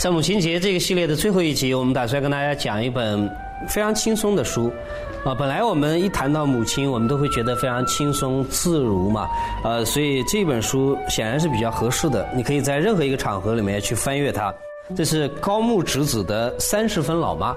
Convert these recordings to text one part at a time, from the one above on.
在母亲节这个系列的最后一集，我们打算跟大家讲一本非常轻松的书。啊，本来我们一谈到母亲，我们都会觉得非常轻松自如嘛。呃，所以这本书显然是比较合适的，你可以在任何一个场合里面去翻阅它。这是高木直子的《三十分老妈》，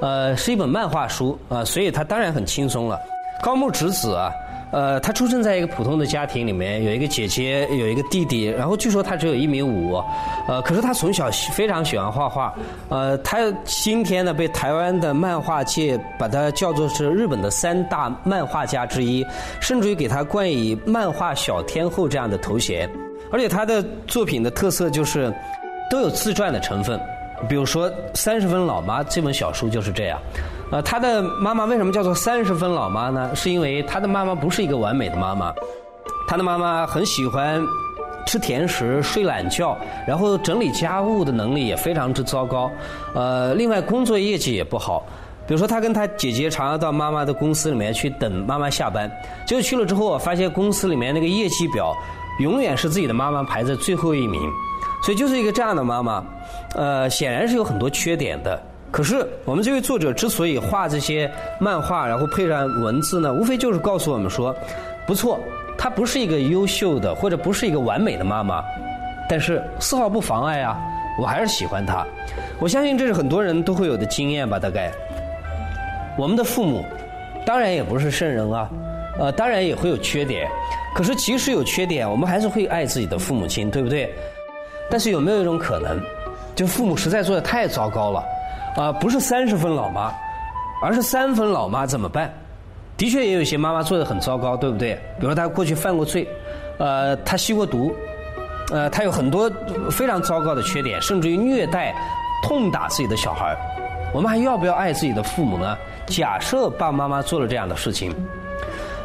呃，是一本漫画书啊，所以它当然很轻松了。高木直子啊。呃，他出生在一个普通的家庭里面，有一个姐姐，有一个弟弟。然后据说他只有一米五，呃，可是他从小非常喜欢画画。呃，他今天呢被台湾的漫画界把他叫做是日本的三大漫画家之一，甚至于给他冠以“漫画小天后”这样的头衔。而且他的作品的特色就是都有自传的成分，比如说《三十分老妈》这本小书就是这样。呃，他的妈妈为什么叫做三十分老妈呢？是因为他的妈妈不是一个完美的妈妈，他的妈妈很喜欢吃甜食、睡懒觉，然后整理家务的能力也非常之糟糕。呃，另外工作业绩也不好。比如说，他跟他姐姐常常到妈妈的公司里面去等妈妈下班，结果去了之后，发现公司里面那个业绩表永远是自己的妈妈排在最后一名，所以就是一个这样的妈妈，呃，显然是有很多缺点的。可是，我们这位作者之所以画这些漫画，然后配上文字呢，无非就是告诉我们说，不错，她不是一个优秀的，或者不是一个完美的妈妈，但是丝毫不妨碍啊，我还是喜欢她。我相信这是很多人都会有的经验吧，大概。我们的父母，当然也不是圣人啊，呃，当然也会有缺点。可是即使有缺点，我们还是会爱自己的父母亲，对不对？但是有没有一种可能，就父母实在做的太糟糕了？啊，不是三十分老妈，而是三分老妈怎么办？的确也有些妈妈做的很糟糕，对不对？比如她过去犯过罪，呃，她吸过毒，呃，她有很多非常糟糕的缺点，甚至于虐待、痛打自己的小孩我们还要不要爱自己的父母呢？假设爸爸妈妈做了这样的事情，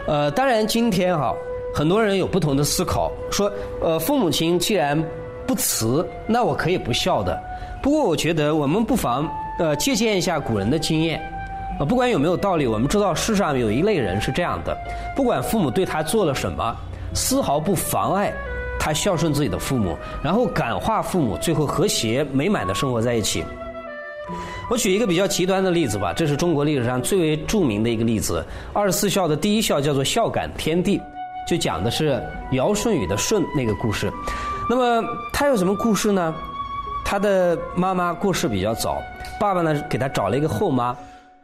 呃，当然今天哈，很多人有不同的思考，说，呃，父母亲既然不慈，那我可以不孝的。不过我觉得我们不妨。呃，借鉴一下古人的经验，呃，不管有没有道理，我们知道世上有一类人是这样的：不管父母对他做了什么，丝毫不妨碍他孝顺自己的父母，然后感化父母，最后和谐美满的生活在一起。我举一个比较极端的例子吧，这是中国历史上最为著名的一个例子。二十四孝的第一孝叫做孝感天地，就讲的是尧舜禹的舜那个故事。那么他有什么故事呢？他的妈妈过世比较早。爸爸呢，给他找了一个后妈，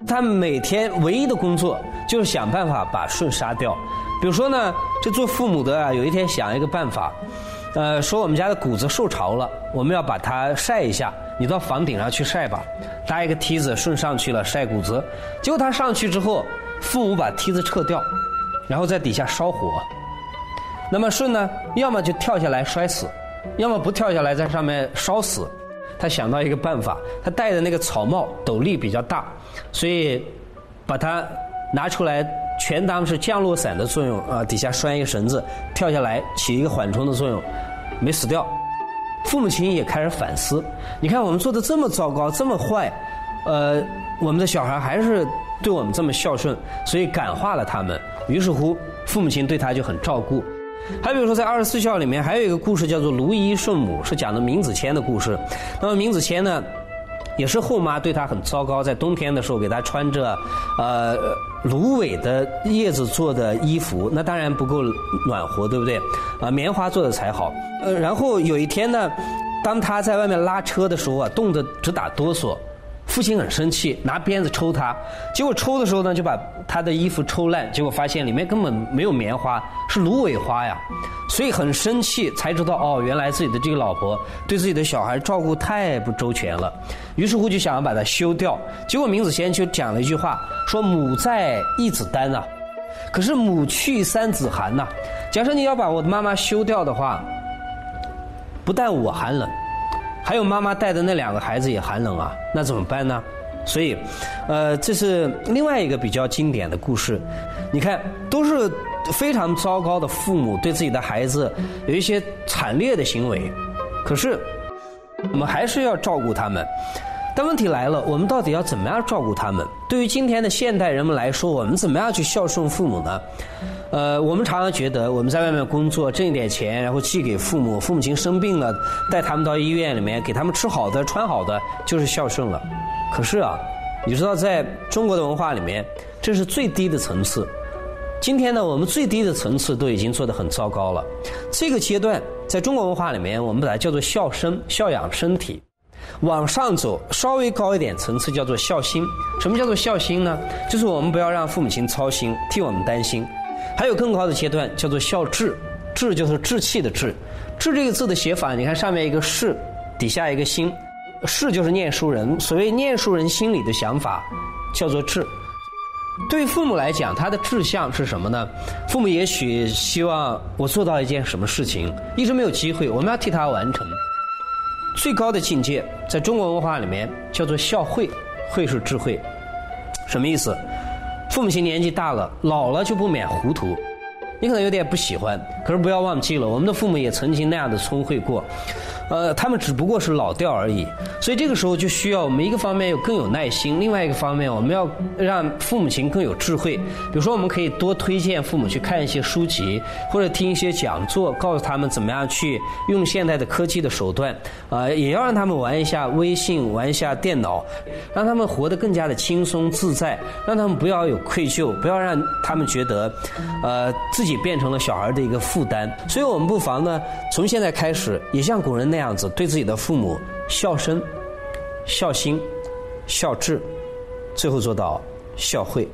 他每天唯一的工作就是想办法把舜杀掉。比如说呢，这做父母的啊，有一天想一个办法，呃，说我们家的谷子受潮了，我们要把它晒一下，你到房顶上去晒吧，搭一个梯子，舜上去了晒谷子。结果他上去之后，父母把梯子撤掉，然后在底下烧火。那么舜呢，要么就跳下来摔死，要么不跳下来在上面烧死。他想到一个办法，他戴的那个草帽斗笠比较大，所以把它拿出来，全当是降落伞的作用啊，底下拴一个绳子，跳下来起一个缓冲的作用，没死掉。父母亲也开始反思，你看我们做的这么糟糕，这么坏，呃，我们的小孩还是对我们这么孝顺，所以感化了他们。于是乎，父母亲对他就很照顾。还比如说，在二十四孝里面，还有一个故事叫做“卢衣顺母”，是讲的明子骞的故事。那么明子骞呢，也是后妈对他很糟糕，在冬天的时候给他穿着呃芦苇的叶子做的衣服，那当然不够暖和，对不对？啊，棉花做的才好。呃，然后有一天呢，当他在外面拉车的时候啊，冻得直打哆嗦。父亲很生气，拿鞭子抽他，结果抽的时候呢，就把他的衣服抽烂，结果发现里面根本没有棉花，是芦苇花呀，所以很生气，才知道哦，原来自己的这个老婆对自己的小孩照顾太不周全了，于是乎就想要把它休掉。结果明子贤就讲了一句话，说母在一子丹呐，可是母去三子寒呐。假设你要把我的妈妈休掉的话，不但我寒冷。还有妈妈带的那两个孩子也寒冷啊，那怎么办呢？所以，呃，这是另外一个比较经典的故事。你看，都是非常糟糕的父母对自己的孩子有一些惨烈的行为，可是我们还是要照顾他们。但问题来了，我们到底要怎么样照顾他们？对于今天的现代人们来说，我们怎么样去孝顺父母呢？呃，我们常常觉得我们在外面工作挣一点钱，然后寄给父母，父母亲生病了，带他们到医院里面给他们吃好的、穿好的，就是孝顺了。可是啊，你知道在中国的文化里面，这是最低的层次。今天呢，我们最低的层次都已经做得很糟糕了。这个阶段在中国文化里面，我们把它叫做孝生、孝养身体。往上走，稍微高一点层次叫做孝心。什么叫做孝心呢？就是我们不要让父母亲操心，替我们担心。还有更高的阶段叫做孝志，志就是志气的志。志这个字的写法，你看上面一个士，底下一个心，士就是念书人。所谓念书人心里的想法，叫做志。对父母来讲，他的志向是什么呢？父母也许希望我做到一件什么事情，一直没有机会，我们要替他完成。最高的境界，在中国文化里面叫做孝惠，惠是智慧，什么意思？父母亲年纪大了，老了就不免糊涂，你可能有点不喜欢，可是不要忘记了，我们的父母也曾经那样的聪慧过。呃，他们只不过是老掉而已，所以这个时候就需要我们一个方面有更有耐心，另外一个方面我们要让父母亲更有智慧。比如说，我们可以多推荐父母去看一些书籍，或者听一些讲座，告诉他们怎么样去用现代的科技的手段。啊，也要让他们玩一下微信，玩一下电脑，让他们活得更加的轻松自在，让他们不要有愧疚，不要让他们觉得，呃，自己变成了小孩的一个负担。所以我们不妨呢，从现在开始，也像古人那样。子对自己的父母孝身、孝心、孝智，最后做到孝惠。